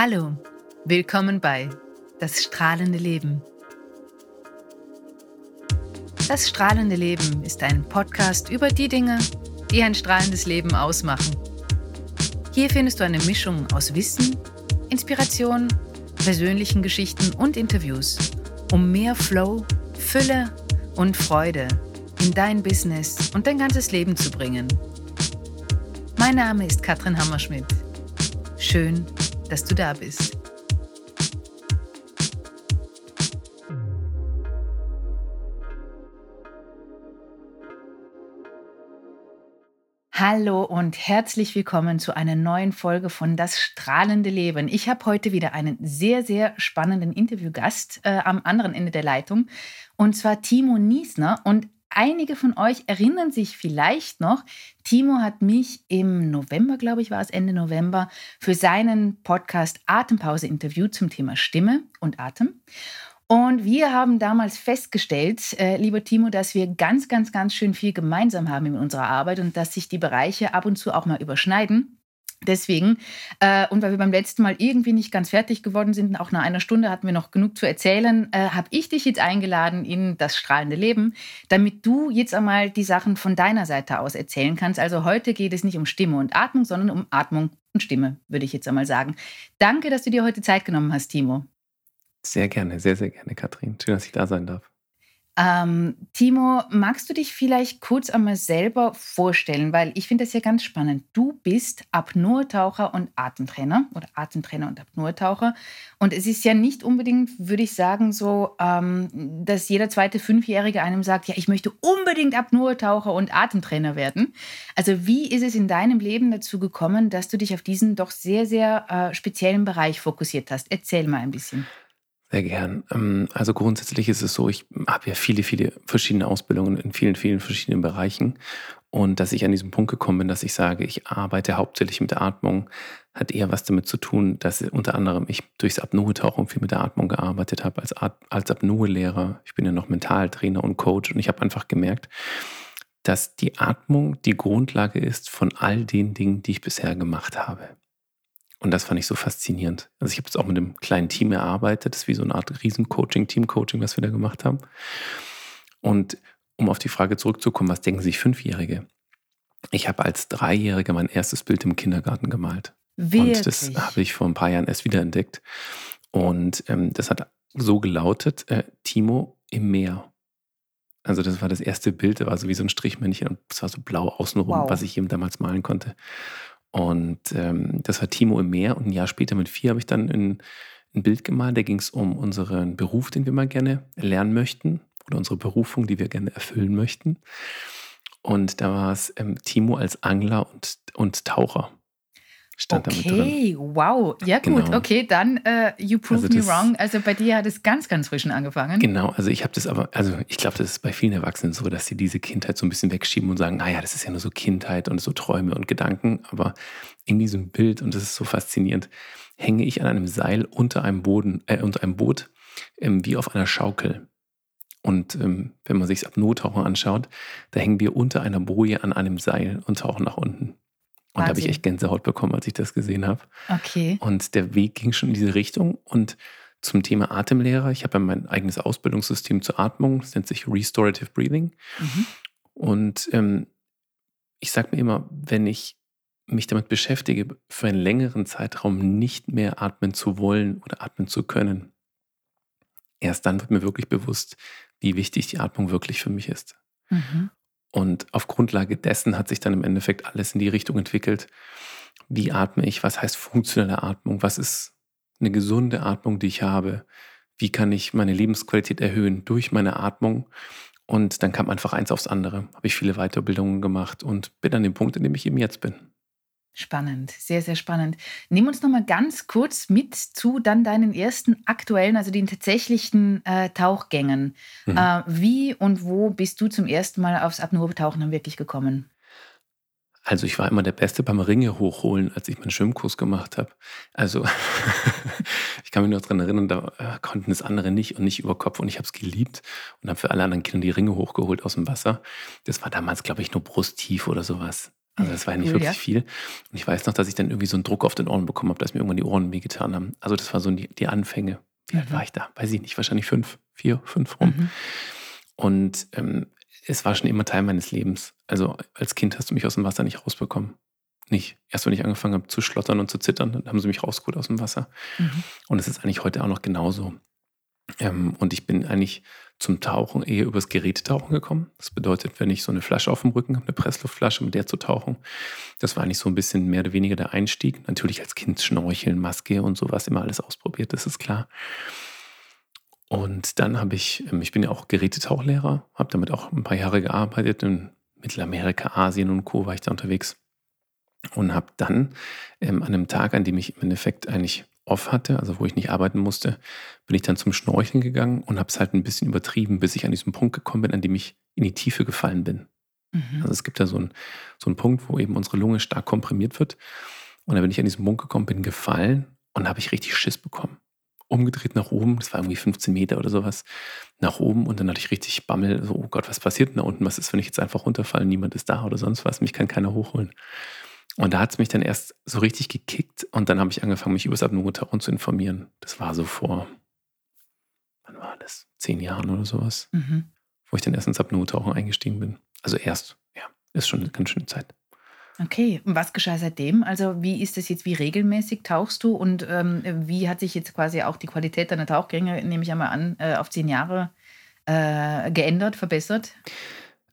Hallo, willkommen bei Das strahlende Leben. Das strahlende Leben ist ein Podcast über die Dinge, die ein strahlendes Leben ausmachen. Hier findest du eine Mischung aus Wissen, Inspiration, persönlichen Geschichten und Interviews, um mehr Flow, Fülle und Freude in dein Business und dein ganzes Leben zu bringen. Mein Name ist Katrin Hammerschmidt. Schön, dass du da bist. Hallo und herzlich willkommen zu einer neuen Folge von Das strahlende Leben. Ich habe heute wieder einen sehr, sehr spannenden Interviewgast äh, am anderen Ende der Leitung und zwar Timo Niesner. Und einige von euch erinnern sich vielleicht noch, Timo hat mich im November, glaube ich, war es Ende November, für seinen Podcast Atempause interviewt zum Thema Stimme und Atem. Und wir haben damals festgestellt, äh, lieber Timo, dass wir ganz, ganz, ganz schön viel gemeinsam haben in unserer Arbeit und dass sich die Bereiche ab und zu auch mal überschneiden. Deswegen, äh, und weil wir beim letzten Mal irgendwie nicht ganz fertig geworden sind, auch nach einer Stunde hatten wir noch genug zu erzählen, äh, habe ich dich jetzt eingeladen in das strahlende Leben, damit du jetzt einmal die Sachen von deiner Seite aus erzählen kannst. Also heute geht es nicht um Stimme und Atmung, sondern um Atmung und Stimme, würde ich jetzt einmal sagen. Danke, dass du dir heute Zeit genommen hast, Timo. Sehr gerne, sehr, sehr gerne, Katrin. Schön, dass ich da sein darf. Ähm, Timo, magst du dich vielleicht kurz einmal selber vorstellen? Weil ich finde das ja ganz spannend. Du bist Apnoe-Taucher und Atemtrainer oder Atemtrainer und Apnoe-Taucher. Und es ist ja nicht unbedingt, würde ich sagen, so, ähm, dass jeder zweite Fünfjährige einem sagt, ja, ich möchte unbedingt Apnoe-Taucher und Atemtrainer werden. Also wie ist es in deinem Leben dazu gekommen, dass du dich auf diesen doch sehr, sehr äh, speziellen Bereich fokussiert hast? Erzähl mal ein bisschen. Sehr gern. Ähm, also grundsätzlich ist es so, ich habe ja viele, viele verschiedene Ausbildungen in vielen, vielen verschiedenen Bereichen. Und dass ich an diesem Punkt gekommen bin, dass ich sage, ich arbeite hauptsächlich mit der Atmung, hat eher was damit zu tun, dass unter anderem ich durchs Apnoe-Tauchen viel mit der Atmung gearbeitet habe, als, als Apnoe-Lehrer. Ich bin ja noch Mentaltrainer und Coach und ich habe einfach gemerkt, dass die Atmung die Grundlage ist von all den Dingen, die ich bisher gemacht habe. Und das fand ich so faszinierend. Also ich habe es auch mit einem kleinen Team erarbeitet. Das ist wie so eine Art Riesen-Coaching, Team-Coaching, was wir da gemacht haben. Und um auf die Frage zurückzukommen, was denken sich Fünfjährige? Ich habe als Dreijähriger mein erstes Bild im Kindergarten gemalt. Wirklich? Und das habe ich vor ein paar Jahren erst wiederentdeckt. Und ähm, das hat so gelautet, äh, Timo im Meer. Also das war das erste Bild, das war so wie so ein Strichmännchen und es war so blau außenrum, wow. was ich eben damals malen konnte. Und ähm, das war Timo im Meer. Und ein Jahr später mit vier habe ich dann ein, ein Bild gemalt. Da ging es um unseren Beruf, den wir mal gerne lernen möchten. Oder unsere Berufung, die wir gerne erfüllen möchten. Und da war es ähm, Timo als Angler und, und Taucher stand okay, wow. Ja gut, genau. okay, dann uh, you prove also me wrong. Also bei dir hat es ganz, ganz frisch angefangen. Genau, also ich habe das aber, also ich glaube, das ist bei vielen Erwachsenen so, dass sie diese Kindheit so ein bisschen wegschieben und sagen, naja, das ist ja nur so Kindheit und so Träume und Gedanken. Aber in diesem Bild, und das ist so faszinierend, hänge ich an einem Seil unter einem Boden, äh, unter einem Boot, ähm, wie auf einer Schaukel. Und ähm, wenn man sich das Abnottauchen anschaut, da hängen wir unter einer Boje an einem Seil und tauchen nach unten. Und da habe ich echt Gänsehaut bekommen, als ich das gesehen habe. Okay. Und der Weg ging schon in diese Richtung. Und zum Thema Atemlehrer, ich habe ja mein eigenes Ausbildungssystem zur Atmung, das nennt sich Restorative Breathing. Mhm. Und ähm, ich sage mir immer, wenn ich mich damit beschäftige, für einen längeren Zeitraum nicht mehr atmen zu wollen oder atmen zu können, erst dann wird mir wirklich bewusst, wie wichtig die Atmung wirklich für mich ist. Mhm. Und auf Grundlage dessen hat sich dann im Endeffekt alles in die Richtung entwickelt. Wie atme ich? Was heißt funktionelle Atmung? Was ist eine gesunde Atmung, die ich habe? Wie kann ich meine Lebensqualität erhöhen durch meine Atmung? Und dann kam einfach eins aufs andere. Habe ich viele Weiterbildungen gemacht und bin an dem Punkt, in dem ich eben jetzt bin. Spannend, sehr, sehr spannend. Nimm uns noch mal ganz kurz mit zu dann deinen ersten aktuellen, also den tatsächlichen äh, Tauchgängen. Mhm. Äh, wie und wo bist du zum ersten Mal aufs Apnoe-Tauchen dann wirklich gekommen? Also ich war immer der Beste beim Ringe hochholen, als ich meinen Schwimmkurs gemacht habe. Also ich kann mich noch daran erinnern, da äh, konnten es andere nicht und nicht über Kopf und ich habe es geliebt und habe für alle anderen Kinder die Ringe hochgeholt aus dem Wasser. Das war damals, glaube ich, nur brusttief oder sowas. Also das war ja nicht cool, wirklich ja. viel. Und ich weiß noch, dass ich dann irgendwie so einen Druck auf den Ohren bekommen habe, dass mir irgendwann die Ohren wehgetan haben. Also das war so die, die Anfänge. Wie mhm. alt war ich da? Weiß ich nicht, wahrscheinlich fünf, vier, fünf rum. Mhm. Und ähm, es war schon immer Teil meines Lebens. Also als Kind hast du mich aus dem Wasser nicht rausbekommen. Nicht. Erst wenn ich angefangen habe zu schlottern und zu zittern, dann haben sie mich rausgeholt aus dem Wasser. Mhm. Und es ist eigentlich heute auch noch genauso. Ähm, und ich bin eigentlich zum Tauchen eher übers Gerätetauchen gekommen. Das bedeutet, wenn ich so eine Flasche auf dem Rücken habe, eine Pressluftflasche, mit der zu tauchen, das war eigentlich so ein bisschen mehr oder weniger der Einstieg. Natürlich als Kind Schnorcheln, Maske und sowas, immer alles ausprobiert, das ist klar. Und dann habe ich, ähm, ich bin ja auch Gerätetauchlehrer, habe damit auch ein paar Jahre gearbeitet. In Mittelamerika, Asien und Co. war ich da unterwegs. Und habe dann ähm, an einem Tag, an dem ich im Endeffekt eigentlich off hatte, also wo ich nicht arbeiten musste, bin ich dann zum Schnorcheln gegangen und habe es halt ein bisschen übertrieben, bis ich an diesen Punkt gekommen bin, an dem ich in die Tiefe gefallen bin. Mhm. Also es gibt da so einen, so einen Punkt, wo eben unsere Lunge stark komprimiert wird. Und da bin ich an diesen Punkt gekommen, bin gefallen und habe ich richtig Schiss bekommen. Umgedreht nach oben, das war irgendwie 15 Meter oder sowas, nach oben und dann hatte ich richtig Bammel, so, oh Gott, was passiert denn da unten? Was ist, wenn ich jetzt einfach runterfalle, niemand ist da oder sonst was, mich kann keiner hochholen. Und da hat es mich dann erst so richtig gekickt und dann habe ich angefangen, mich über das Apnoe-Tauchen zu informieren. Das war so vor, wann war das? Zehn Jahren oder sowas, mhm. wo ich dann erst ins Apnoe-Tauchen eingestiegen bin. Also erst, ja, ist schon eine ganz schöne Zeit. Okay, und was geschah seitdem? Also wie ist es jetzt, wie regelmäßig tauchst du und ähm, wie hat sich jetzt quasi auch die Qualität deiner Tauchgänge, nehme ich einmal an, äh, auf zehn Jahre äh, geändert, verbessert?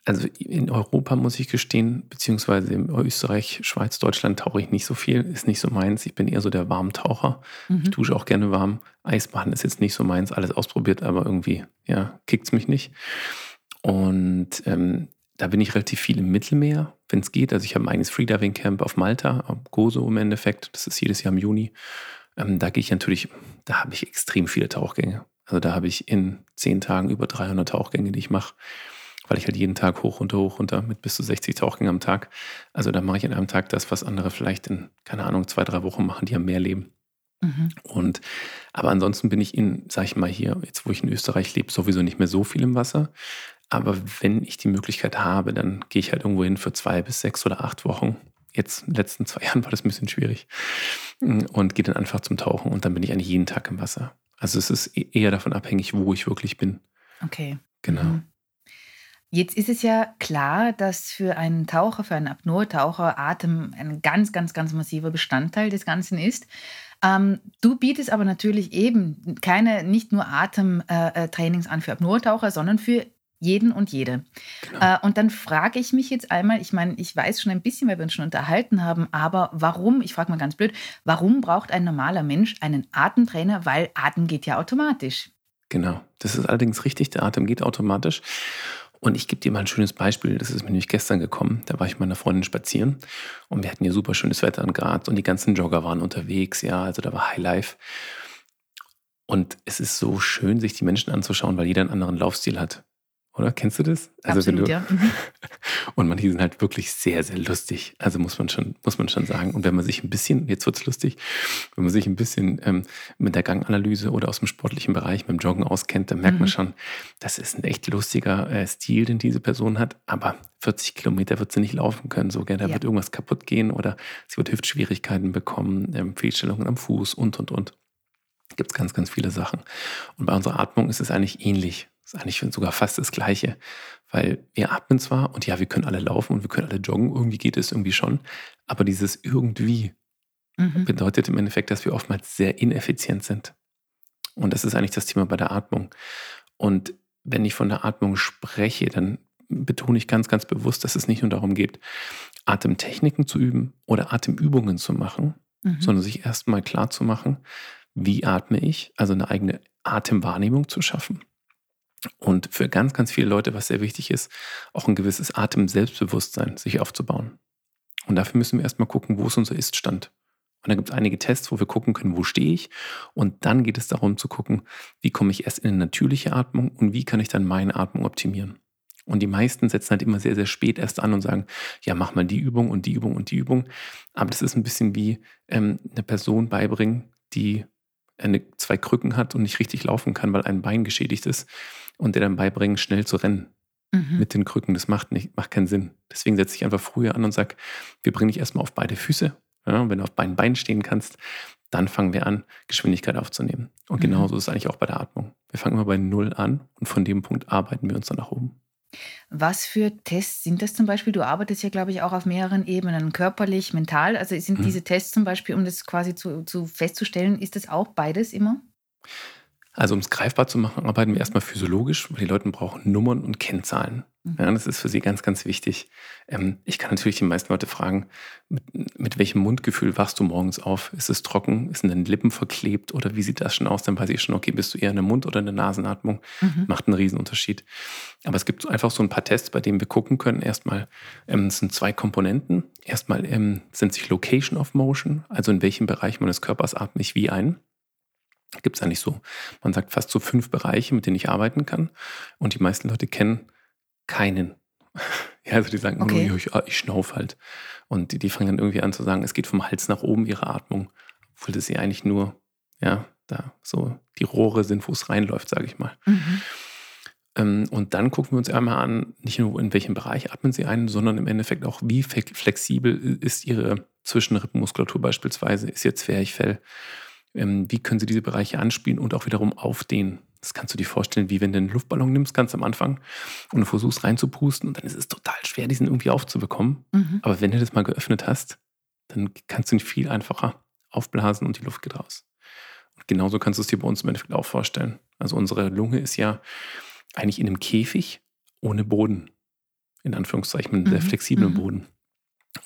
Also in Europa muss ich gestehen, beziehungsweise in Österreich, Schweiz, Deutschland tauche ich nicht so viel, ist nicht so meins. Ich bin eher so der Warmtaucher. Mhm. Ich dusche auch gerne warm. Eisbaden ist jetzt nicht so meins, alles ausprobiert, aber irgendwie, ja, kickt es mich nicht. Und ähm, da bin ich relativ viel im Mittelmeer, wenn es geht. Also ich habe ein eigenes Freediving-Camp auf Malta, auf Gozo im Endeffekt. Das ist jedes Jahr im Juni. Ähm, da gehe ich natürlich, da habe ich extrem viele Tauchgänge. Also da habe ich in zehn Tagen über 300 Tauchgänge, die ich mache weil ich halt jeden Tag hoch, runter, hoch, runter mit bis zu 60 Tauchgängen am Tag. Also da mache ich an einem Tag das, was andere vielleicht in, keine Ahnung, zwei, drei Wochen machen, die ja mehr leben. Mhm. Und aber ansonsten bin ich in, sag ich mal, hier, jetzt wo ich in Österreich lebe, sowieso nicht mehr so viel im Wasser. Aber wenn ich die Möglichkeit habe, dann gehe ich halt irgendwo hin für zwei bis sechs oder acht Wochen. Jetzt in den letzten zwei Jahren war das ein bisschen schwierig. Und gehe dann einfach zum Tauchen und dann bin ich eigentlich jeden Tag im Wasser. Also es ist e-, eher davon abhängig, wo ich wirklich bin. Okay. Genau. Mhm. Jetzt ist es ja klar, dass für einen Taucher, für einen Apnoe-Taucher Atem ein ganz, ganz, ganz massiver Bestandteil des Ganzen ist. Ähm, du bietest aber natürlich eben keine, nicht nur Atemtrainings äh, äh an für Apnoe-Taucher, sondern für jeden und jede. Genau. Äh, und dann frage ich mich jetzt einmal, ich meine, ich weiß schon ein bisschen, weil wir uns schon unterhalten haben, aber warum, ich frage mal ganz blöd, warum braucht ein normaler Mensch einen Atemtrainer? Weil Atem geht ja automatisch. Genau, das ist allerdings richtig, der Atem geht automatisch. Und ich gebe dir mal ein schönes Beispiel. Das ist mir nämlich gestern gekommen. Da war ich mit meiner Freundin spazieren und wir hatten hier super schönes Wetter in Graz und die ganzen Jogger waren unterwegs. Ja, also da war Highlife. Und es ist so schön, sich die Menschen anzuschauen, weil jeder einen anderen Laufstil hat. Oder kennst du das? Also Absolut, du, ja. Und manche sind halt wirklich sehr, sehr lustig. Also muss man schon, muss man schon sagen. Und wenn man sich ein bisschen, jetzt wird's lustig, wenn man sich ein bisschen ähm, mit der Ganganalyse oder aus dem sportlichen Bereich mit dem Joggen auskennt, dann merkt mhm. man schon, das ist ein echt lustiger äh, Stil, den diese Person hat. Aber 40 Kilometer wird sie nicht laufen können. So, gell? da ja. wird irgendwas kaputt gehen oder sie wird Hüftschwierigkeiten bekommen, ähm, Fehlstellungen am Fuß und, und, und. Gibt es ganz, ganz viele Sachen. Und bei unserer Atmung ist es eigentlich ähnlich. Das ist eigentlich sogar fast das Gleiche. Weil wir atmen zwar und ja, wir können alle laufen und wir können alle joggen, irgendwie geht es irgendwie schon, aber dieses irgendwie mhm. bedeutet im Endeffekt, dass wir oftmals sehr ineffizient sind. Und das ist eigentlich das Thema bei der Atmung. Und wenn ich von der Atmung spreche, dann betone ich ganz, ganz bewusst, dass es nicht nur darum geht, Atemtechniken zu üben oder Atemübungen zu machen, mhm. sondern sich erstmal klar zu machen, wie atme ich, also eine eigene Atemwahrnehmung zu schaffen. Und für ganz, ganz viele Leute, was sehr wichtig ist, auch ein gewisses Atem-Selbstbewusstsein sich aufzubauen. Und dafür müssen wir erstmal gucken, wo ist unser Iststand. Und da gibt es einige Tests, wo wir gucken können, wo stehe ich. Und dann geht es darum zu gucken, wie komme ich erst in eine natürliche Atmung und wie kann ich dann meine Atmung optimieren. Und die meisten setzen halt immer sehr, sehr spät erst an und sagen, ja, mach mal die Übung und die Übung und die Übung. Aber das ist ein bisschen wie ähm, eine Person beibringen, die eine, zwei Krücken hat und nicht richtig laufen kann, weil ein Bein geschädigt ist und der dann beibringen, schnell zu rennen. mhm. mit den Krücken. Das macht, nicht, macht keinen Sinn. Deswegen setze ich einfach früher an und sage, wir bringen dich erstmal auf beide Füße. Ja, wenn du auf beiden Beinen stehen kannst, dann fangen wir an, Geschwindigkeit aufzunehmen. Und mhm. genauso ist es eigentlich auch bei der Atmung. Wir fangen immer bei Null an und von dem Punkt arbeiten wir uns dann nach oben. Was für Tests sind das zum Beispiel? Du arbeitest ja, glaube ich, auch auf mehreren Ebenen, körperlich, mental. Also sind mhm. diese Tests zum Beispiel, um das quasi zu, zu festzustellen, ist das auch beides immer? Also um es greifbar zu machen, arbeiten wir erstmal physiologisch, weil die Leute brauchen Nummern und Kennzahlen. Ja, das ist für sie ganz, ganz wichtig. Ähm, ich kann natürlich die meisten Leute fragen, mit, mit, welchem Mundgefühl wachst du morgens auf? Ist es trocken? Ist in den Lippen verklebt? Oder wie sieht das schon aus? Dann weiß ich schon, okay, bist du eher in der Mund- oder in der Nasenatmung? Mhm. Macht einen Riesenunterschied. Aber es gibt einfach so ein paar Tests, bei denen wir gucken können. Erstmal ähm, es sind zwei Komponenten. Erstmal ähm, sind sich Location of Motion, also in welchem Bereich meines Körpers atme ich wie ein gibt es eigentlich so, man sagt fast so fünf Bereiche, mit denen ich arbeiten kann. Und die meisten Leute kennen keinen. ja, also die sagen, okay. nur, ich, ich schnaufe halt. Und die, die fangen dann irgendwie an zu sagen, es geht vom Hals nach oben, ihre Atmung. Obwohl das ja eigentlich nur, ja, da so die Rohre sind, wo es reinläuft, sage ich mal. Mhm. Ähm, und dann gucken wir uns einmal an, nicht nur in welchem Bereich atmen sie ein, sondern im Endeffekt auch, wie flexibel ist ihre Zwischenrippenmuskulatur beispielsweise, ist ihr Zwerchfell ähm, wie können sie diese Bereiche anspielen und auch wiederum aufdehnen. Das kannst du dir vorstellen, wie wenn du einen Luftballon nimmst, ganz am Anfang und du versuchst reinzupusten und dann ist es total schwer, diesen irgendwie aufzubekommen. Mhm. Aber wenn du das mal geöffnet hast, dann kannst du ihn viel einfacher aufblasen und die Luft geht raus. Und genauso kannst du es dir bei uns im Endeffekt auch vorstellen. Also unsere Lunge ist ja eigentlich in einem Käfig ohne Boden. In Anführungszeichen, mit einem mhm. sehr flexiblen mhm. Boden.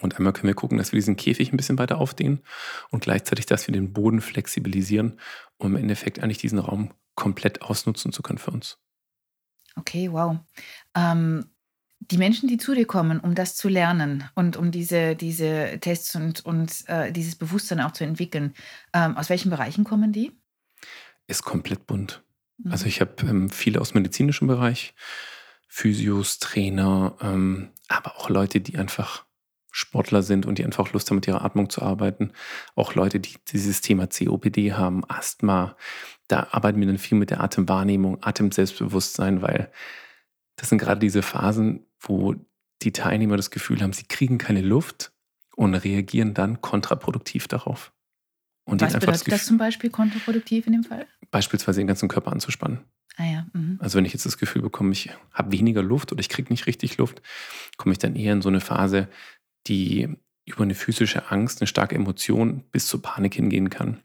Und einmal können wir gucken, dass wir diesen Käfig ein bisschen weiter aufdehnen und gleichzeitig, dass wir den Boden flexibilisieren, um im Endeffekt eigentlich diesen Raum komplett ausnutzen zu können für uns. Okay, wow. Ähm, die Menschen, die zu dir kommen, um das zu lernen und um diese, diese Tests und, und äh, dieses Bewusstsein auch zu entwickeln, ähm, aus welchen Bereichen kommen die? Ist komplett bunt. Mhm. Also ich habe ähm, viele aus dem medizinischen Bereich, Physios, Trainer, ähm, aber auch Leute, die einfach Sportler sind und die einfach Lust haben, mit ihrer Atmung zu arbeiten. Auch Leute, die dieses Thema COPD haben, Asthma. Da arbeiten wir dann viel mit der Atemwahrnehmung, Atemselbstbewusstsein, weil das sind gerade diese Phasen, wo die Teilnehmer das Gefühl haben, sie kriegen keine Luft und reagieren dann kontraproduktiv darauf. Und Was bedeutet das, das zum Beispiel kontraproduktiv in dem Fall? Beispielsweise den ganzen Körper anzuspannen. Ah ja. Mhm. Also wenn ich jetzt das Gefühl bekomme, ich habe weniger Luft oder ich kriege nicht richtig Luft, komme ich dann eher in so eine Phase, die über eine physische Angst, eine starke Emotion bis zur Panik hingehen kann.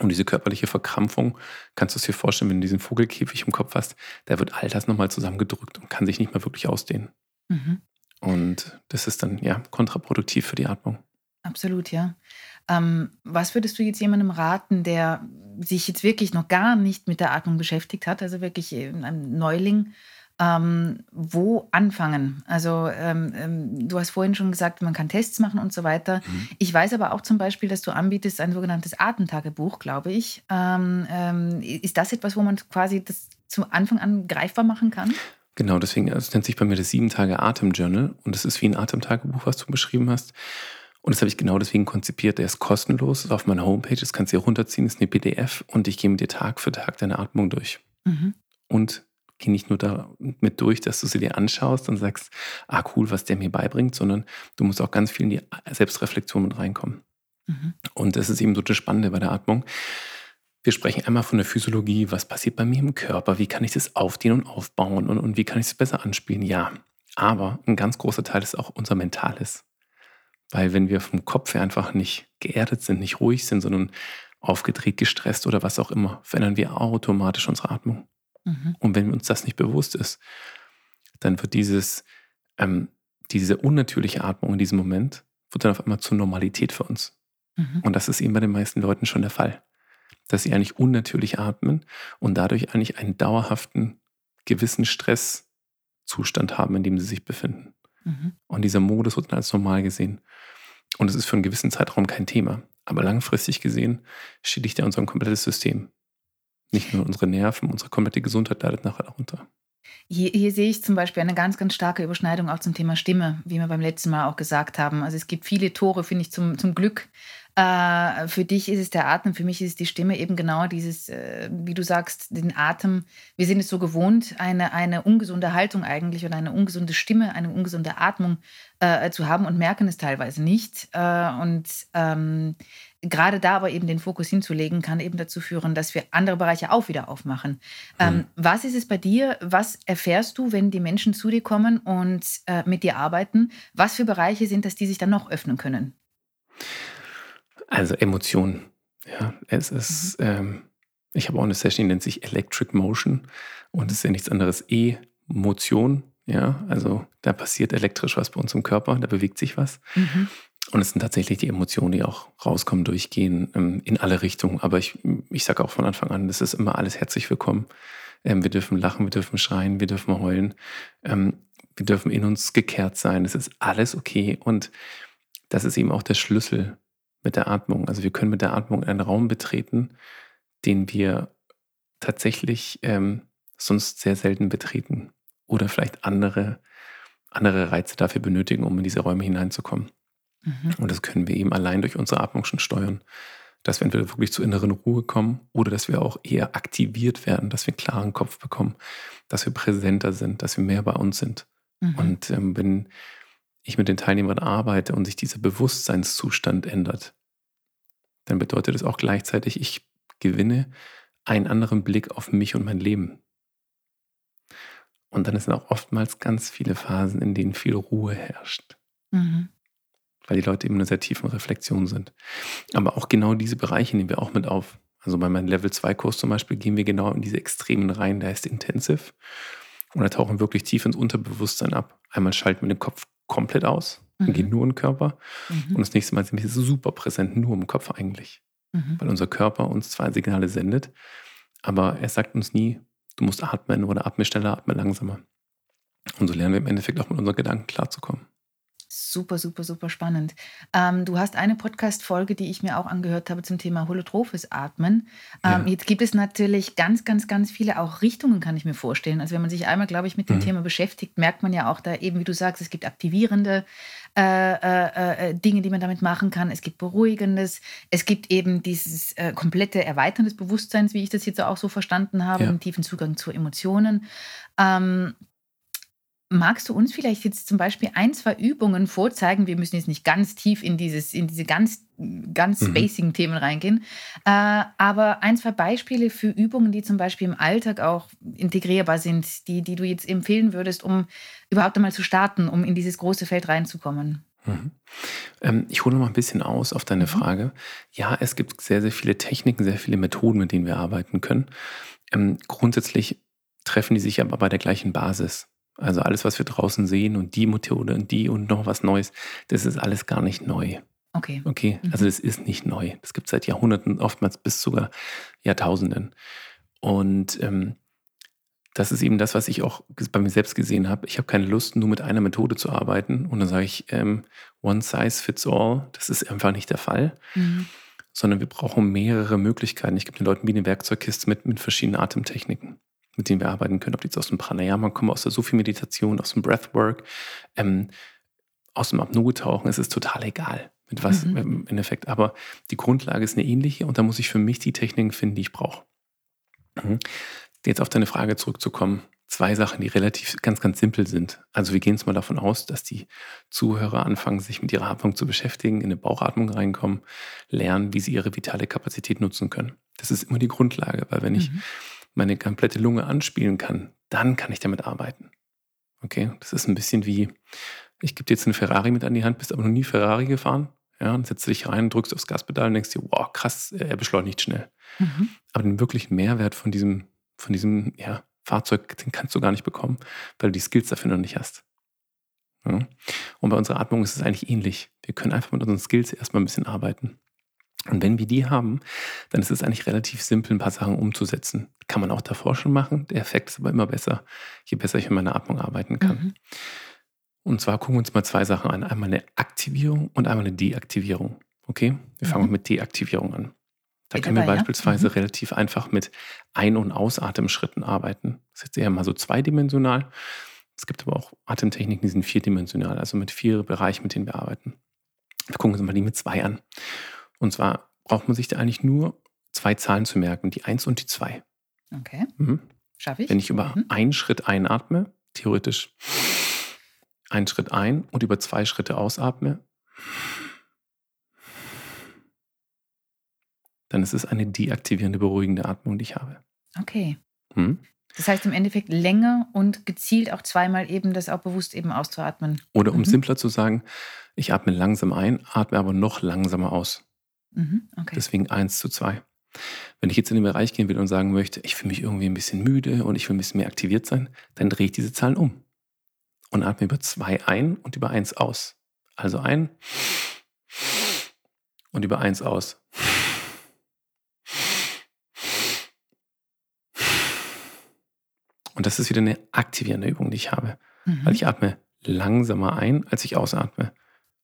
Und diese körperliche Verkrampfung, kannst du es dir vorstellen, wenn du diesen Vogelkäfig im Kopf hast, da wird all das nochmal zusammengedrückt und kann sich nicht mehr wirklich ausdehnen. Mhm. Und das ist dann ja kontraproduktiv für die Atmung. Absolut, ja. Ähm, was würdest du jetzt jemandem raten, der sich jetzt wirklich noch gar nicht mit der Atmung beschäftigt hat, also wirklich ein Neuling, ähm, wo anfangen? Also ähm, ähm, du hast vorhin schon gesagt, man kann Tests machen und so weiter. Mhm. Ich weiß aber auch zum Beispiel, dass du anbietest ein sogenanntes Atemtagebuch, glaube ich. Ähm, ähm, ist das etwas, wo man quasi das zu Anfang an greifbar machen kann? Genau, deswegen das nennt sich bei mir das sieben Tage Atem Journal und das ist wie ein Atemtagebuch, was du beschrieben hast. Und das habe ich genau deswegen konzipiert. Der ist kostenlos, ist auf meiner Homepage, das kannst du dir runterziehen, ist eine PDF und ich gehe mit dir Tag für Tag deine Atmung durch. Mhm. Und geh nicht nur damit durch, dass du sie dir anschaust und sagst, ah cool, was der mir beibringt, sondern du musst auch ganz viel in die Selbstreflexion mit reinkommen. Mhm. Und das ist eben so das Spannende bei der Atmung. Wir sprechen einmal von der Physiologie, was passiert bei mir im Körper, wie kann ich das aufdehnen und aufbauen und, und wie kann ich es besser anspielen? Ja, aber ein ganz großer Teil ist auch unser Mentales. Weil wenn wir vom Kopf her einfach nicht geerdet sind, nicht ruhig sind, sondern aufgedreht, gestresst oder was auch immer, verändern wir automatisch unsere Atmung. Mhm. Und wenn uns das nicht bewusst ist, dann wird dieses, ähm, diese unnatürliche Atmung in diesem Moment, wird dann auf einmal zur Normalität für uns. Mhm. Und das ist eben bei den meisten Leuten schon der Fall. Dass sie eigentlich unnatürlich atmen und dadurch eigentlich einen dauerhaften, gewissen Stresszustand haben, in dem sie sich befinden. Mhm. Und dieser Modus wird dann als normal gesehen. Und es ist für einen gewissen Zeitraum kein Thema. Aber langfristig gesehen schädigt er unser komplettes System. Nicht nur unsere Nerven, unsere komplette Gesundheit leidet nachher darunter. Hier, hier, sehe ich zum Beispiel eine ganz, ganz starke Überschneidung auch zum Thema Stimme, wie wir beim letzten Mal auch gesagt haben. Also es gibt viele Tore, finde ich, zum, zum Glück Äh, für dich ist es der Atem, für mich ist es die Stimme eben genau dieses, äh, wie du sagst, den Atem. Wir sind es so gewohnt, eine, eine ungesunde Haltung eigentlich oder eine ungesunde Stimme, eine ungesunde Atmung äh, zu haben und merken es teilweise nicht. Äh, und ähm, gerade da aber eben den Fokus hinzulegen, kann eben dazu führen, dass wir andere Bereiche auch wieder aufmachen. Ähm, hm. was ist es bei dir? Was erfährst du, wenn die Menschen zu dir kommen und äh, mit dir arbeiten? Was für Bereiche sind das, die sich dann noch öffnen können? Also Emotionen. Ja, es ist, mhm. ähm, ich habe auch eine Session, die nennt sich Electric Motion und es ist ja nichts anderes E-Motion. Ja, also da passiert elektrisch was bei uns im Körper, da bewegt sich was. Mhm. Und es sind tatsächlich die Emotionen, die auch rauskommen, durchgehen, ähm, in alle Richtungen. Aber ich, ich sage auch von Anfang an, das ist immer alles herzlich willkommen. Ähm, wir dürfen lachen, wir dürfen schreien, wir dürfen heulen. Ähm, wir dürfen in uns gekehrt sein. Es ist alles okay. Und das ist eben auch der Schlüssel mit der Atmung. Also wir können mit der Atmung einen Raum betreten, den wir tatsächlich ähm, sonst sehr selten betreten. Oder vielleicht andere, andere Reize dafür benötigen, um in diese Räume hineinzukommen. Mhm. Und das können wir eben allein durch unsere Atmung schon steuern. Dass wir entweder wirklich zur inneren Ruhe kommen oder dass wir auch eher aktiviert werden, dass wir einen klaren Kopf bekommen, dass wir präsenter sind, dass wir mehr bei uns sind. Mhm. Und ähm, wenn ich mit den Teilnehmern arbeite und sich dieser Bewusstseinszustand ändert, dann bedeutet es auch gleichzeitig, ich gewinne einen anderen Blick auf mich und mein Leben. Und dann sind auch oftmals ganz viele Phasen, in denen viel Ruhe herrscht. Mhm weil die Leute eben in einer sehr tiefen Reflexion sind. Aber auch genau diese Bereiche nehmen wir auch mit auf. Also bei meinem Level 2 Kurs zum Beispiel gehen wir genau in diese Extremen rein, da ist Intensive. Und da tauchen wirklich tief ins Unterbewusstsein ab. Einmal schalten wir den Kopf komplett aus mhm. und gehen nur in den Körper. Mhm. Und das nächste Mal sind wir super präsent, nur im Kopf eigentlich. Mhm. Weil unser Körper uns zwei Signale sendet, aber er sagt uns nie, du musst atmen oder atme schneller, atme langsamer. Und so lernen wir im Endeffekt auch mit unseren Gedanken klarzukommen. Super, super, super spannend. Ähm, du hast eine Podcast-Folge, die ich mir auch angehört habe zum Thema holotrophes Atmen. Ähm, ja. Jetzt gibt es natürlich ganz, ganz, ganz viele auch Richtungen, kann ich mir vorstellen. Also wenn man sich einmal, glaube ich, mit dem mhm. Thema beschäftigt, merkt man ja auch da eben, wie du sagst, es gibt aktivierende äh, äh, äh Dinge, die man damit machen kann. Es gibt beruhigendes. Es gibt eben dieses äh, komplette Erweitern des Bewusstseins, wie ich das jetzt auch so verstanden habe, ja. einen tiefen Zugang zu Emotionen. Ähm, Magst du uns vielleicht jetzt zum Beispiel ein, zwei Übungen vorzeigen? Wir müssen jetzt nicht ganz tief in, dieses, in diese ganz, ganz mhm. spacigen Themen reingehen, äh, aber ein, zwei Beispiele für Übungen, die zum Beispiel im Alltag auch integrierbar sind, die, die du jetzt empfehlen würdest, um überhaupt einmal zu starten, um in dieses große Feld reinzukommen. Mhm. Ähm, ich hole noch mal ein bisschen aus auf deine mhm. Frage. Ja, es gibt sehr, sehr viele Techniken, sehr viele Methoden, mit denen wir arbeiten können. Ähm, grundsätzlich treffen die sich aber bei der gleichen Basis. Also alles, was wir draußen sehen und die Methode und die und noch was Neues, das ist alles gar nicht neu. Okay. Okay, mhm. also das ist nicht neu. Das gibt es seit Jahrhunderten, oftmals bis sogar Jahrtausenden. Und ähm, das ist eben das, was ich auch bei mir selbst gesehen habe. Ich habe keine Lust, nur mit einer Methode zu arbeiten. Und dann sage ich, ähm, one size fits all. Das ist einfach nicht der Fall. Mhm. Sondern wir brauchen mehrere Möglichkeiten. Ich gebe den Leuten wie eine Werkzeugkiste mit, mit verschiedenen Atemtechniken mit denen wir arbeiten können, ob die jetzt aus dem Pranayama kommen, aus der Sufi-Meditation, aus dem Breathwork, ähm, aus dem Apnoe-Tauchen, es ist total egal, mit was mhm. im Endeffekt. Aber die Grundlage ist eine ähnliche und da muss ich für mich die Techniken finden, die ich brauche. Mhm. Jetzt auf deine Frage zurückzukommen. Zwei Sachen, die relativ ganz, ganz simpel sind. Also wir gehen jetzt mal davon aus, dass die Zuhörer anfangen, sich mit ihrer Atmung zu beschäftigen, in eine Bauchatmung reinkommen, lernen, wie sie ihre vitale Kapazität nutzen können. Das ist immer die Grundlage, weil wenn ich mhm meine komplette Lunge anspielen kann, dann kann ich damit arbeiten. Okay, das ist ein bisschen wie, ich gebe dir jetzt einen Ferrari mit an die Hand, bist aber noch nie Ferrari gefahren. Ja, dann setzt du dich rein, drückst aufs Gaspedal und denkst dir, wow, krass, er beschleunigt schnell. Mhm. Aber den wirklichen Mehrwert von diesem, von diesem ja, Fahrzeug, den kannst du gar nicht bekommen, weil du die Skills dafür noch nicht hast. Ja. Und bei unserer Atmung ist es eigentlich ähnlich. Wir können einfach mit unseren Skills erstmal ein bisschen arbeiten. Und wenn wir die haben, dann ist es eigentlich relativ simpel, ein paar Sachen umzusetzen. Kann man auch davor schon machen. Der Effekt ist aber immer besser, je besser ich mit meiner Atmung arbeiten kann. Mhm. Und zwar gucken wir uns mal zwei Sachen an. Einmal eine Aktivierung und einmal eine Deaktivierung. Okay? Wir fangen mhm. mit Deaktivierung an. Da können wir beispielsweise ja. mhm. relativ einfach mit Ein- und Ausatemschritten arbeiten. Das ist jetzt eher mal so zweidimensional. Es gibt aber auch Atemtechniken, die sind vierdimensional, also mit vier Bereichen, mit denen wir arbeiten. Wir gucken uns mal die mit zwei an. Und zwar braucht man sich da eigentlich nur zwei Zahlen zu merken, die 1 und die 2. Okay. Mhm. Schaffe ich? Wenn ich über Mhm. einen Schritt einatme, theoretisch einen Schritt ein und über zwei Schritte ausatme, dann ist es eine deaktivierende, beruhigende Atmung, die ich habe. Okay. Mhm. Das heißt im Endeffekt länger und gezielt auch zweimal eben das auch bewusst eben auszuatmen. Oder um Mhm. simpler zu sagen, ich atme langsam ein, atme aber noch langsamer aus. Mhm. Okay. Deswegen 1 zu 2. Wenn ich jetzt in den Bereich gehen will und sagen möchte, ich fühle mich irgendwie ein bisschen müde und ich will ein bisschen mehr aktiviert sein, dann drehe ich diese Zahlen um und atme über 2 ein und über 1 aus. Also ein und über 1 aus. Und das ist wieder eine aktivierende Übung, die ich habe. Mhm. Weil ich atme langsamer ein, als ich ausatme.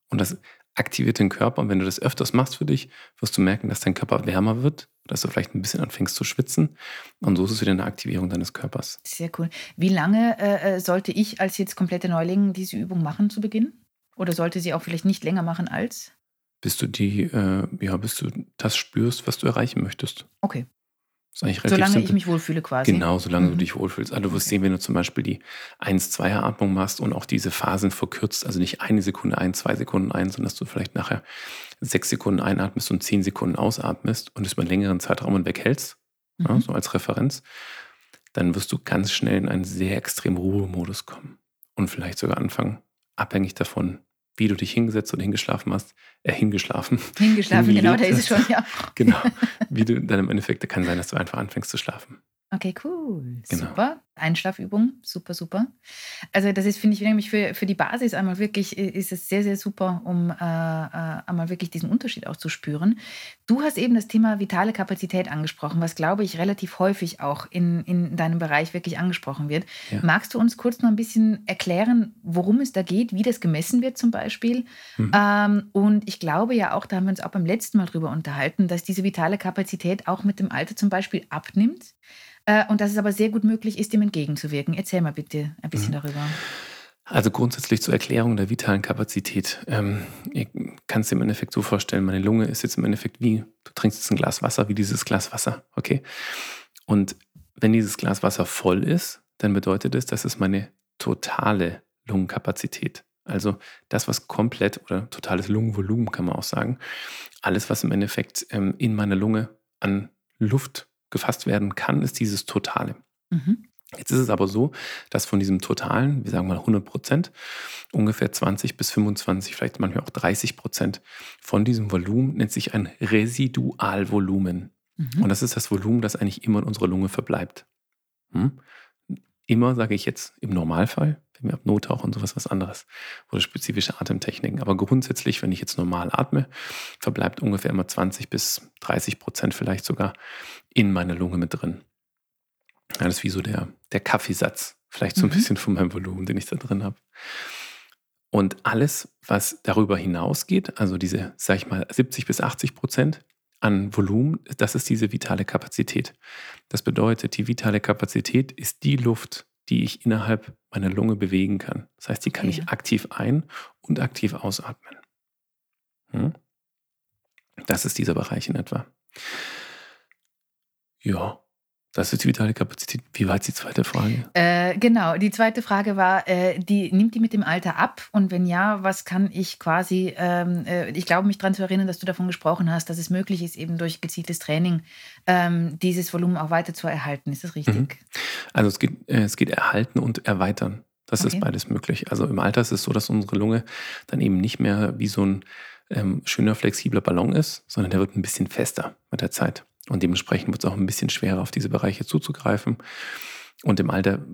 Und das aktiviert den Körper. Und wenn du das öfters machst für dich, wirst du merken, dass dein Körper wärmer wird, dass du vielleicht ein bisschen anfängst zu schwitzen. Und so ist es wieder eine Aktivierung deines Körpers. Sehr cool. Wie lange äh, äh, sollte ich als jetzt komplette Neuling diese Übung machen zu Beginn? Oder sollte sie auch vielleicht nicht länger machen als? Bis du die, äh, ja, bis du das spürst, was du erreichen möchtest. Okay. Ist eigentlich relativ Solange simpel. ich mich wohlfühle quasi. Genau, solange du Mhm. dich wohlfühlst. Also du wirst Okay. sehen, wenn du zum Beispiel die 1-2er-Atmung machst und auch diese Phasen verkürzt, also nicht eine Sekunde ein, zwei Sekunden ein, sondern dass du vielleicht nachher sechs Sekunden einatmest und zehn Sekunden ausatmest und es über einen längeren Zeitraum weghältst, ja, Mhm. so als Referenz, dann wirst du ganz schnell in einen sehr extremen Ruhemodus kommen und vielleicht sogar anfangen, abhängig davon, wie du dich hingesetzt oder hingeschlafen hast, äh, hingeschlafen, Hingeschlafen, genau, da ist es schon, ja. genau, wie du dann im Endeffekt, da kann sein, dass du einfach anfängst zu schlafen. Okay, cool. Genau. Super. Einschlafübung, super, super. Also das ist, finde ich, nämlich für, für die Basis einmal wirklich, ist es sehr, sehr super, um äh, äh, einmal wirklich diesen Unterschied auch zu spüren. Du hast eben das Thema vitale Kapazität angesprochen, was, glaube ich, relativ häufig auch in, in deinem Bereich wirklich angesprochen wird. Ja. Magst du uns kurz noch ein bisschen erklären, worum es da geht, wie das gemessen wird zum Beispiel? Mhm. Ähm, und ich glaube ja auch, da haben wir uns auch beim letzten Mal drüber unterhalten, dass diese vitale Kapazität auch mit dem Alter zum Beispiel abnimmt. Äh, und dass es aber sehr gut möglich ist, dem entgegenzuwirken. Erzähl mal bitte ein bisschen Mhm. darüber. Also grundsätzlich zur Erklärung der vitalen Kapazität. Ähm, ihr kannst dir im Endeffekt so vorstellen, meine Lunge ist jetzt im Endeffekt wie, du trinkst jetzt ein Glas Wasser, wie dieses Glas Wasser, okay? Und wenn dieses Glas Wasser voll ist, dann bedeutet es, das ist meine totale Lungenkapazität. Also das, was komplett oder totales Lungenvolumen kann man auch sagen, alles, was im Endeffekt ähm, in meiner Lunge an Luft gefasst werden kann, ist dieses Totale. Mhm. Jetzt ist es aber so, dass von diesem totalen, wir sagen mal 100 Prozent, ungefähr 20 bis 25, vielleicht manchmal auch 30 Prozent von diesem Volumen nennt sich ein Residualvolumen. Mhm. Und das ist das Volumen, das eigentlich immer in unserer Lunge verbleibt. Hm? Immer sage ich jetzt im Normalfall, wenn wir Apnoe-Tauch und sowas was anderes oder spezifische Atemtechniken. Aber grundsätzlich, wenn ich jetzt normal atme, verbleibt ungefähr immer 20 bis 30 Prozent vielleicht sogar in meiner Lunge mit drin. Ja, das ist wie so der, der Kaffeesatz, vielleicht so ein Mhm. bisschen von meinem Volumen, den ich da drin habe. Und alles, was darüber hinausgeht, also diese, sag ich mal, 70 bis 80 Prozent an Volumen, das ist diese vitale Kapazität. Das bedeutet, die vitale Kapazität ist die Luft, die ich innerhalb meiner Lunge bewegen kann. Das heißt, die kann Okay. ich aktiv ein- und aktiv ausatmen. Hm? Das ist dieser Bereich in etwa. Ja, das ist die vitale Kapazität. Wie war jetzt die zweite Frage? Äh, genau, die zweite Frage war, äh, die, nimmt die mit dem Alter ab? Und wenn ja, was kann ich quasi, ähm, äh, ich glaube mich daran zu erinnern, dass du davon gesprochen hast, dass es möglich ist, eben durch gezieltes Training ähm, dieses Volumen auch weiter zu erhalten. Ist das richtig? Mhm. Also es geht, äh, es geht erhalten und erweitern. Das Okay. ist beides möglich. Also im Alter ist es so, dass unsere Lunge dann eben nicht mehr wie so ein ähm, schöner, flexibler Ballon ist, sondern der wird ein bisschen fester mit der Zeit. Und dementsprechend wird es auch ein bisschen schwerer, auf diese Bereiche zuzugreifen. Und im Alter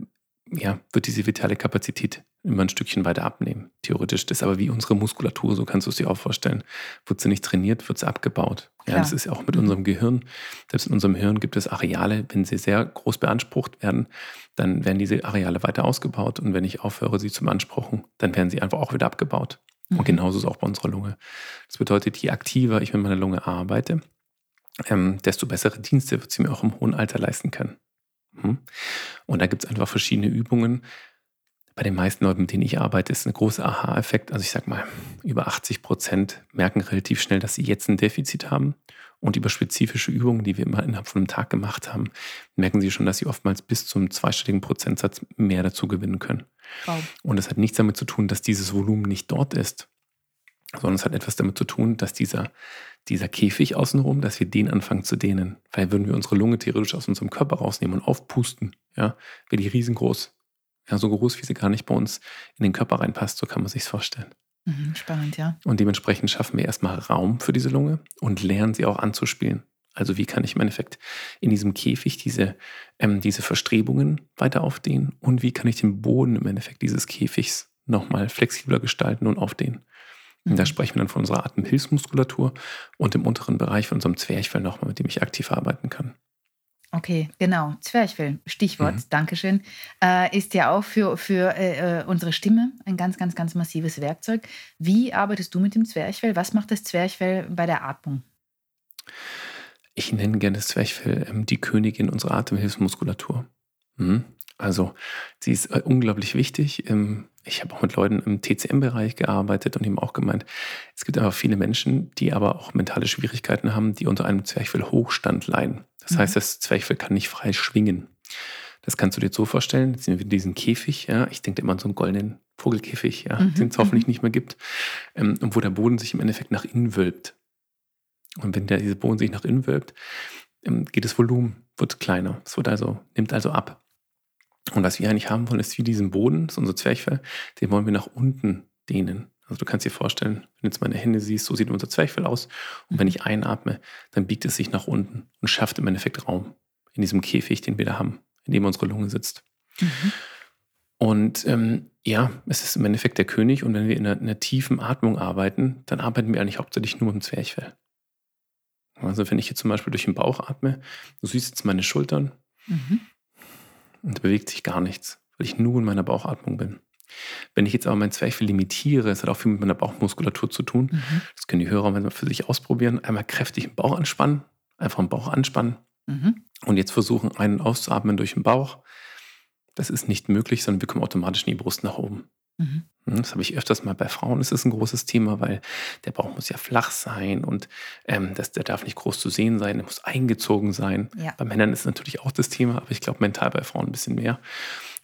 ja, wird diese vitale Kapazität immer ein Stückchen weiter abnehmen. Theoretisch. Das ist aber wie unsere Muskulatur, so kannst du es dir auch vorstellen. Wird sie nicht trainiert, wird sie abgebaut. Ja, Klar. das ist ja auch mit unserem Gehirn. Selbst in unserem Hirn gibt es Areale, wenn sie sehr groß beansprucht werden, dann werden diese Areale weiter ausgebaut. Und wenn ich aufhöre, sie zu beanspruchen, dann werden sie einfach auch wieder abgebaut. Mhm. Und genauso ist es auch bei unserer Lunge. Das bedeutet, je aktiver ich mit meiner Lunge arbeite, ähm, desto bessere Dienste wird sie mir auch im hohen Alter leisten können. Mhm. Und da gibt es einfach verschiedene Übungen. bei den meisten Leuten, mit denen ich arbeite, ist ein großer Aha-Effekt. Also ich sage mal, über 80 Prozent merken relativ schnell, dass sie jetzt ein Defizit haben. Und über spezifische Übungen, die wir immer innerhalb von einem Tag gemacht haben, merken sie schon, dass sie oftmals bis zum zweistelligen Prozentsatz mehr dazu gewinnen können. Wow. Und das hat nichts damit zu tun, dass dieses Volumen nicht dort ist, sondern es hat etwas damit zu tun, dass dieser, dieser Käfig außenrum, dass wir den anfangen zu dehnen. Weil würden wir unsere Lunge theoretisch aus unserem Körper rausnehmen und aufpusten, ja, wäre die riesengroß. Ja, so groß, wie sie gar nicht bei uns in den Körper reinpasst, so kann man sich vorstellen. Mhm, spannend, ja. Und dementsprechend schaffen wir erstmal Raum für diese Lunge und lernen sie auch anzuspielen. Also wie kann ich im Endeffekt in diesem Käfig diese, ähm, diese Verstrebungen weiter aufdehnen und wie kann ich den Boden im Endeffekt dieses Käfigs nochmal flexibler gestalten und aufdehnen. Da mhm. sprechen wir dann von unserer Atemhilfsmuskulatur und im unteren Bereich von unserem Zwerchfell nochmal, mit dem ich aktiv arbeiten kann. Okay, genau. Zwerchfell, Stichwort, mhm. Dankeschön, äh, ist ja auch für, für äh, äh, unsere Stimme ein ganz, ganz, ganz massives Werkzeug. Wie arbeitest du mit dem Zwerchfell? Was macht das Zwerchfell bei der Atmung? Ich nenne gerne das Zwerchfell ähm, die Königin unserer Atemhilfsmuskulatur. Mhm. Also sie ist äh, unglaublich wichtig. Ich habe auch mit Leuten im TCM-Bereich gearbeitet und eben auch gemeint, es gibt einfach viele Menschen, die aber auch mentale Schwierigkeiten haben, die unter einem Zwerchfell-Hochstand leiden. Das mhm. heißt, das Zwerchfell kann nicht frei schwingen. Das kannst du dir so vorstellen, jetzt sind wir diesen Käfig, ja, ich denke immer an so einen goldenen Vogelkäfig, ja, mhm. den es hoffentlich mhm. nicht mehr gibt, ähm, wo der Boden sich im Endeffekt nach innen wölbt. Und wenn der, dieser Boden sich nach innen wölbt, ähm, geht das Volumen, wird kleiner. Es wird also, nimmt also ab. Und was wir eigentlich haben wollen, ist wie diesen Boden, das ist unser Zwerchfell, den wollen wir nach unten dehnen. Also du kannst dir vorstellen, wenn du jetzt meine Hände siehst, so sieht unser Zwerchfell aus. Und wenn ich einatme, dann biegt es sich nach unten und schafft im Endeffekt Raum in diesem Käfig, den wir da haben, in dem unsere Lunge sitzt. Mhm. Und ähm, ja, es ist im Endeffekt der König. Und wenn wir in einer, in einer, tiefen Atmung arbeiten, dann arbeiten wir eigentlich hauptsächlich nur mit dem Zwerchfell. Also wenn ich jetzt zum Beispiel durch den Bauch atme, du siehst jetzt meine Schultern, mhm und da bewegt sich gar nichts, weil ich nur in meiner Bauchatmung bin. Wenn ich jetzt aber mein Zwerchfell limitiere, es hat auch viel mit meiner Bauchmuskulatur zu tun. Mhm. Das können die Hörer mal für sich ausprobieren. Einmal kräftig den Bauch anspannen, einfach den Bauch anspannen mhm. und jetzt versuchen, einen auszuatmen durch den Bauch. Das ist nicht möglich, sondern wir kommen automatisch in die Brust nach oben. Mhm. Das habe ich öfters mal bei Frauen. Das ist ein großes Thema, weil der Bauch muss ja flach sein und ähm, das, der darf nicht groß zu sehen sein, der muss eingezogen sein. Ja. Bei Männern ist natürlich auch das Thema, aber ich glaube mental bei Frauen ein bisschen mehr.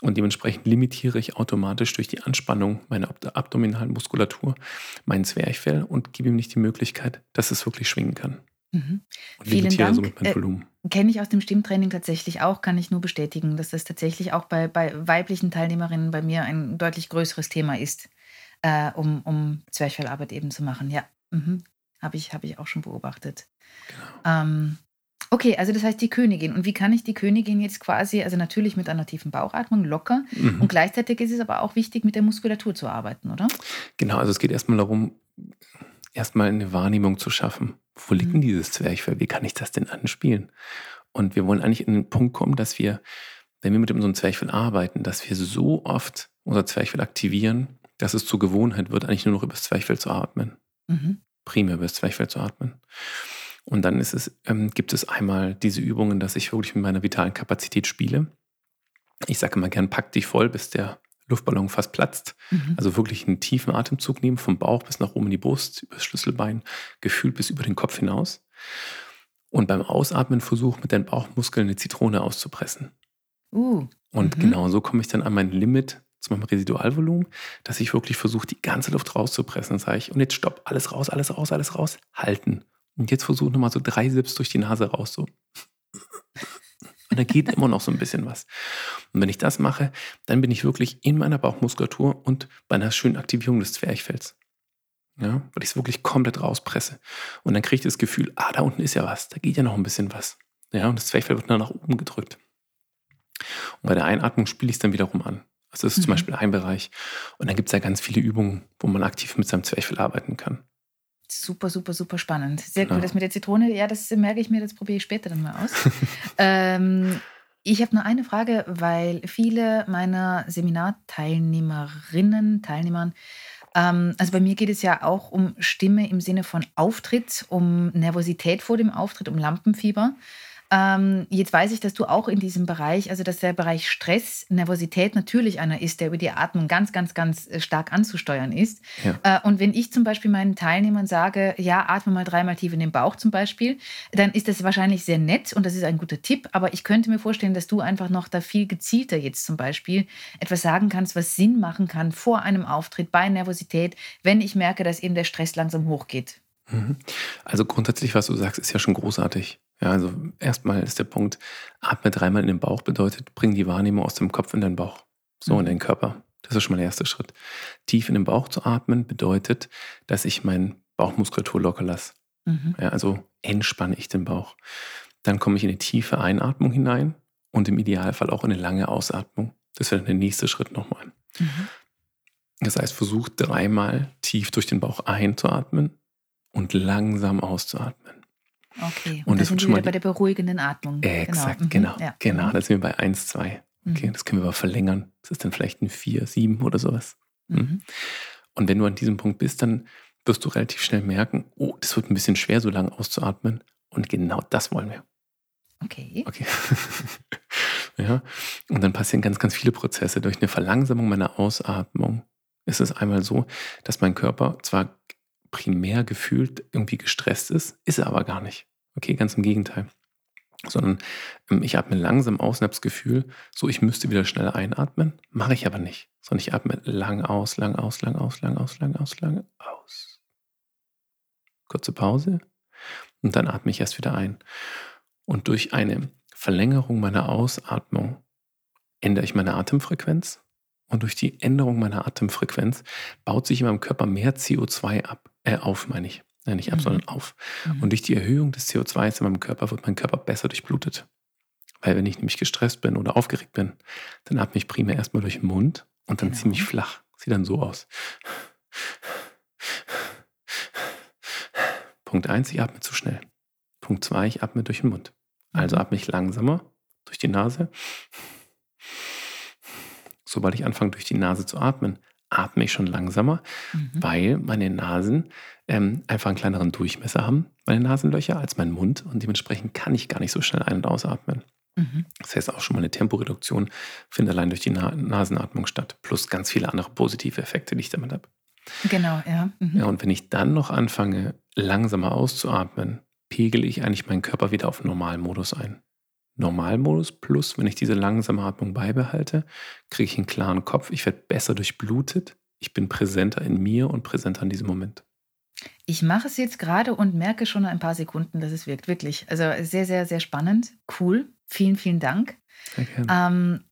Und dementsprechend limitiere ich automatisch durch die Anspannung meiner abdominalen Muskulatur mein Zwerchfell und gebe ihm nicht die Möglichkeit, dass es wirklich schwingen kann. Mhm. Vielen Dank. mein äh. Kenne ich aus dem Stimmtraining tatsächlich auch, kann ich nur bestätigen, dass das tatsächlich auch bei, bei weiblichen Teilnehmerinnen bei mir ein deutlich größeres Thema ist, äh, um, um Zwerchfellarbeit eben zu machen. Ja, mhm. habe ich, hab ich auch schon beobachtet. Genau. Ähm, okay, also das heißt die Königin. Und wie kann ich die Königin jetzt quasi, also natürlich mit einer tiefen Bauchatmung, locker. Mhm. Und gleichzeitig ist es aber auch wichtig, mit der Muskulatur zu arbeiten, oder? Genau, also es geht erstmal darum, erstmal eine Wahrnehmung zu schaffen. Wo liegt denn mhm. dieses Zwerchfell? Wie kann ich das denn anspielen? Und wir wollen eigentlich in den Punkt kommen, dass wir, wenn wir mit unserem Zwerchfell arbeiten, dass wir so oft unser Zwerchfell aktivieren, dass es zur Gewohnheit wird, eigentlich nur noch über das Zwerchfell zu atmen. Mhm. Primär über das Zwerchfell zu atmen. Und dann ist es, ähm, gibt es einmal diese Übungen, dass ich wirklich mit meiner vitalen Kapazität spiele. Ich sage immer gern, pack dich voll, bis der Luftballon fast platzt. Mhm. Also wirklich einen tiefen Atemzug nehmen, vom Bauch bis nach oben in die Brust, über das Schlüsselbein, gefühlt bis über den Kopf hinaus. Und beim Ausatmen versuch mit den Bauchmuskeln eine Zitrone auszupressen. Uh. Und mhm. genau so komme ich dann an mein Limit zu meinem Residualvolumen, dass ich wirklich versuche, die ganze Luft rauszupressen. Dann sage ich, und jetzt stopp, alles raus, alles raus, alles raus, halten. Und jetzt versuche nochmal so drei Sips durch die Nase raus, so. Und da geht immer noch so ein bisschen was. Und wenn ich das mache, dann bin ich wirklich in meiner Bauchmuskulatur und bei einer schönen Aktivierung des Zwerchfells. Ja, weil ich es wirklich komplett rauspresse. Und dann kriege ich das Gefühl, ah, da unten ist ja was, da geht ja noch ein bisschen was. Ja, und das Zwerchfell wird dann nach oben gedrückt. Und bei der Einatmung spiele ich es dann wiederum an. Also das ist mhm. zum Beispiel ein Bereich. Und dann gibt es ja ganz viele Übungen, wo man aktiv mit seinem Zwerchfell arbeiten kann. Super, super, super spannend. Sehr cool. Ja. Das mit der Zitrone, ja, das merke ich mir, das probiere ich später dann mal aus. ähm, ich habe nur eine Frage, weil viele meiner Seminarteilnehmerinnen, Teilnehmern, ähm, also bei mir geht es ja auch um Stimme im Sinne von Auftritt, um Nervosität vor dem Auftritt, um Lampenfieber. Ähm, jetzt weiß ich, dass du auch in diesem Bereich, also dass der Bereich Stress, Nervosität natürlich einer ist, der über die Atmung ganz, ganz, ganz äh, stark anzusteuern ist. Ja. Äh, und wenn ich zum Beispiel meinen Teilnehmern sage, ja, atme mal dreimal tief in den Bauch zum Beispiel, dann ist das wahrscheinlich sehr nett und das ist ein guter Tipp. Aber ich könnte mir vorstellen, dass du einfach noch da viel gezielter jetzt zum Beispiel etwas sagen kannst, was Sinn machen kann vor einem Auftritt bei Nervosität, wenn ich merke, dass eben der Stress langsam hochgeht. Mhm. Also grundsätzlich, was du sagst, ist ja schon großartig. Ja, also erstmal ist der Punkt, atme dreimal in den Bauch bedeutet, bring die Wahrnehmung aus dem Kopf in den Bauch, so mhm. in den Körper. Das ist schon mal der erste Schritt. Tief in den Bauch zu atmen bedeutet, dass ich meine Bauchmuskulatur locker lasse. Mhm. Ja, also entspanne ich den Bauch. Dann komme ich in eine tiefe Einatmung hinein und im Idealfall auch in eine lange Ausatmung. Das wäre der nächste Schritt nochmal. Mhm. Das heißt, versuch dreimal tief durch den Bauch einzuatmen und langsam auszuatmen. Okay, und, und das sind wir wieder bei der beruhigenden Atmung. Genau. Exakt, genau. Genau, ja. genau. Da sind wir bei 1, 2. Okay, mhm. das können wir aber verlängern. Das ist dann vielleicht ein 4, 7 oder sowas. Mhm. mhm. Und wenn du an diesem Punkt bist, dann wirst du relativ schnell merken, oh, das wird ein bisschen schwer, so lange auszuatmen. Und genau das wollen wir. Okay. Okay. ja. Und dann passieren ganz, ganz viele Prozesse. Durch eine Verlangsamung meiner Ausatmung ist es einmal so, dass mein Körper zwar primär gefühlt irgendwie gestresst ist, ist er aber gar nicht. Okay, ganz im Gegenteil. Sondern ähm, ich atme langsam aus und habe das Gefühl, so ich müsste wieder schnell einatmen, mache ich aber nicht. Sondern ich atme lang aus, lang aus, lang aus, lang aus, lang aus, lang aus. Kurze Pause und dann atme ich erst wieder ein. Und durch eine Verlängerung meiner Ausatmung ändere ich meine Atemfrequenz und durch die Änderung meiner Atemfrequenz baut sich in meinem Körper mehr CO2 ab, äh, auf, meine ich. Nein, nicht ab, mhm. sondern auf. Mhm. Und durch die Erhöhung des CO2 in meinem Körper wird mein Körper besser durchblutet. Weil wenn ich nämlich gestresst bin oder aufgeregt bin, dann atme ich primär erstmal durch den Mund und dann genau. ziemlich flach. Sieht dann so aus. Punkt 1, ich atme zu schnell. Punkt 2, ich atme durch den Mund. Also mhm. atme ich langsamer durch die Nase sobald ich anfange, durch die Nase zu atmen, atme ich schon langsamer, mhm. weil meine Nasen ähm, einfach einen kleineren Durchmesser haben, meine Nasenlöcher, als mein Mund. Und dementsprechend kann ich gar nicht so schnell ein- und ausatmen. Mhm. Das heißt, auch schon mal eine Temporeduktion findet allein durch die Na Nasenatmung statt, plus ganz viele andere positive Effekte, die ich damit habe. Genau, ja. Mhm. Ja, und wenn ich dann noch anfange, langsamer auszuatmen, pegel ich eigentlich meinen Körper wieder auf Normalmodus ein. Normalmodus plus, wenn ich diese langsame Atmung beibehalte, kriege ich einen klaren Kopf, ich werde besser durchblutet, ich bin präsenter in mir und präsenter in diesem Moment. Ich mache es jetzt gerade und merke schon nach ein paar Sekunden, dass es wirkt. Wirklich. Also sehr, sehr, sehr spannend. Cool. Vielen, vielen Dank. Ähm,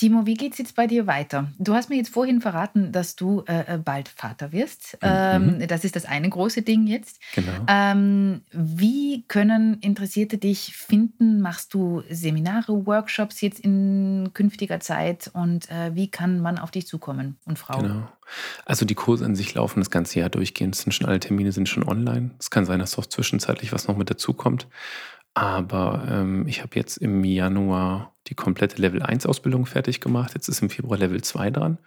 Timo, wie geht es jetzt bei dir weiter? Du hast mir jetzt vorhin verraten, dass du äh, äh bald Vater wirst. Mhm. Ähm, das ist das eine große Ding jetzt. Genau. Ähm, wie können Interessierte dich finden? Machst du Seminare, Workshops jetzt in künftiger Zeit? Und äh, wie kann man auf dich zukommen und Frau? Genau. Also die Kurse an sich laufen das ganze Jahr durchgehend. Sind schon alle Termine sind schon online. Es kann sein, dass auch zwischenzeitlich was noch mit dazukommt. Aber ähm, ich habe jetzt im Januar die komplette Level 1 Ausbildung fertig gemacht. Jetzt ist im Februar Level 2 dran.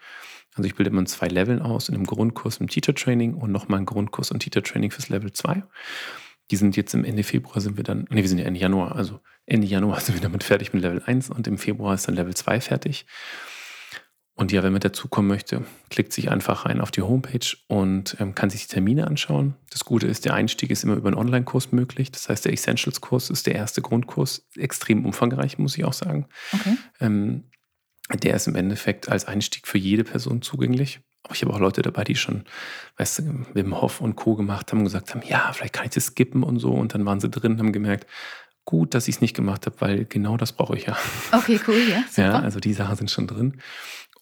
Also ich bilde immer in zwei Leveln aus, in einem Grundkurs im Teacher Training und nochmal einen Grundkurs und Teacher Training fürs Level 2. Die sind jetzt im Ende Februar sind wir dann, nee, wir sind ja Ende Januar, also Ende Januar sind wir damit fertig mit Level 1 und im Februar ist dann Level 2 fertig. Und ja, wenn man dazukommen möchte, klickt sich einfach rein auf die Homepage und ähm, kann sich die Termine anschauen. Das Gute ist, der Einstieg ist immer über einen Online-Kurs möglich. Das heißt, der Essentials-Kurs ist der erste Grundkurs, extrem umfangreich, muss ich auch sagen. Okay. Ähm, der ist im Endeffekt als Einstieg für jede Person zugänglich. Aber ich habe auch Leute dabei, die schon, weißt du, Wim Hof und Co. gemacht haben und gesagt haben, ja, vielleicht kann ich das skippen und so. Und dann waren sie drin, haben gemerkt, gut, dass ich es nicht gemacht habe, weil genau das brauche ich ja. Okay, cool, ja. Super. Ja, also die Sachen sind schon drin.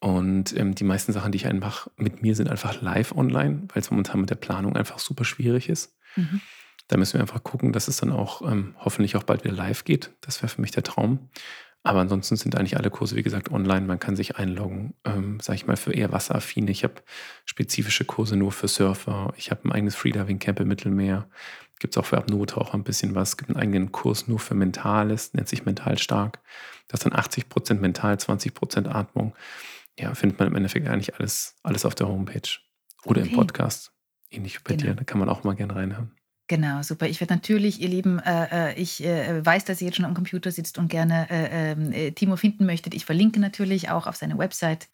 Und ähm, die meisten Sachen, die ich einfach mit mir sind einfach live online, weil es momentan mit der Planung einfach super schwierig ist. Mhm. Da müssen wir einfach gucken, dass es dann auch ähm, hoffentlich auch bald wieder live geht. Das wäre für mich der Traum. Aber ansonsten sind eigentlich alle Kurse, wie gesagt, online. Man kann sich einloggen, ähm, sage ich mal, für eher Wasseraffine. Ich habe spezifische Kurse nur für Surfer. Ich habe ein eigenes Freediving Camp im Mittelmeer. Gibt es auch für Apnoe-Taucher ein bisschen was. Es gibt einen eigenen Kurs nur für Mentales, nennt sich Mental Stark. Das ist dann 80% Mental, 20% Atmung ja, findet man im Endeffekt eigentlich alles, alles auf der Homepage oder okay. im Podcast. Ähnlich wie bei genau. dir, da kann man auch mal gerne reinhören. Genau, super. Ich werde natürlich, ihr Lieben, äh, äh, ich äh, weiß, dass ihr jetzt schon am Computer sitzt und gerne äh, ähm, äh, Timo finden möchtet. Ich verlinke natürlich auch auf seine Website.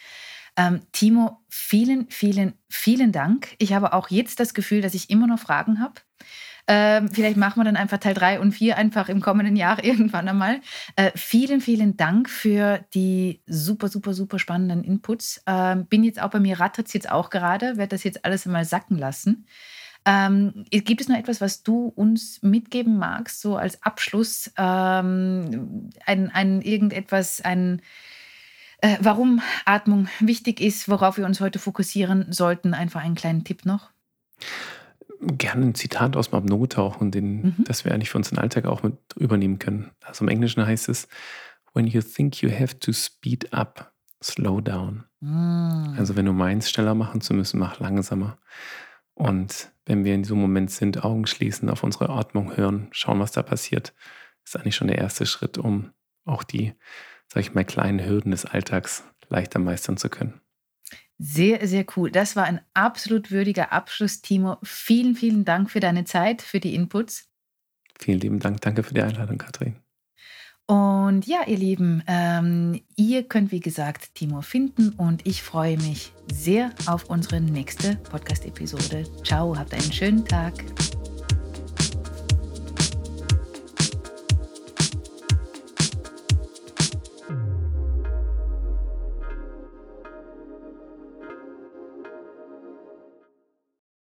Ähm, Timo, vielen, vielen, vielen Dank. Ich habe auch jetzt das Gefühl, dass ich immer noch Fragen habe. Ähm, vielleicht machen wir dann einfach Teil 3 und 4 einfach im kommenden Jahr irgendwann einmal. Äh, vielen, vielen Dank für die super, super, super spannenden Inputs. Ähm, bin jetzt auch bei mir, rattert jetzt auch gerade, werde das jetzt alles einmal sacken lassen. Ähm, gibt es noch etwas, was du uns mitgeben magst, so als Abschluss? Ähm, ein, ein irgendetwas, ein äh, warum Atmung wichtig ist, worauf wir uns heute fokussieren sollten? Einfach einen kleinen Tipp noch. Gerne ein Zitat aus dem Not tauchen, den, mhm. das wir eigentlich für unseren Alltag auch mit übernehmen können. Also im Englischen heißt es, when you think you have to speed up, slow down. Mhm. Also wenn du meinst, schneller machen zu müssen, mach langsamer. Und wenn wir in diesem Moment sind, Augen schließen, auf unsere Atmung hören, schauen, was da passiert, ist eigentlich schon der erste Schritt, um auch die, sag ich mal, kleinen Hürden des Alltags leichter meistern zu können. Sehr, sehr cool. Das war ein absolut würdiger Abschluss, Timo. Vielen, vielen Dank für deine Zeit, für die Inputs. Vielen lieben Dank. Danke für die Einladung, Kathrin. Und ja, ihr Lieben, ähm, ihr könnt wie gesagt Timo finden und ich freue mich sehr auf unsere nächste Podcast-Episode. Ciao, habt einen schönen Tag.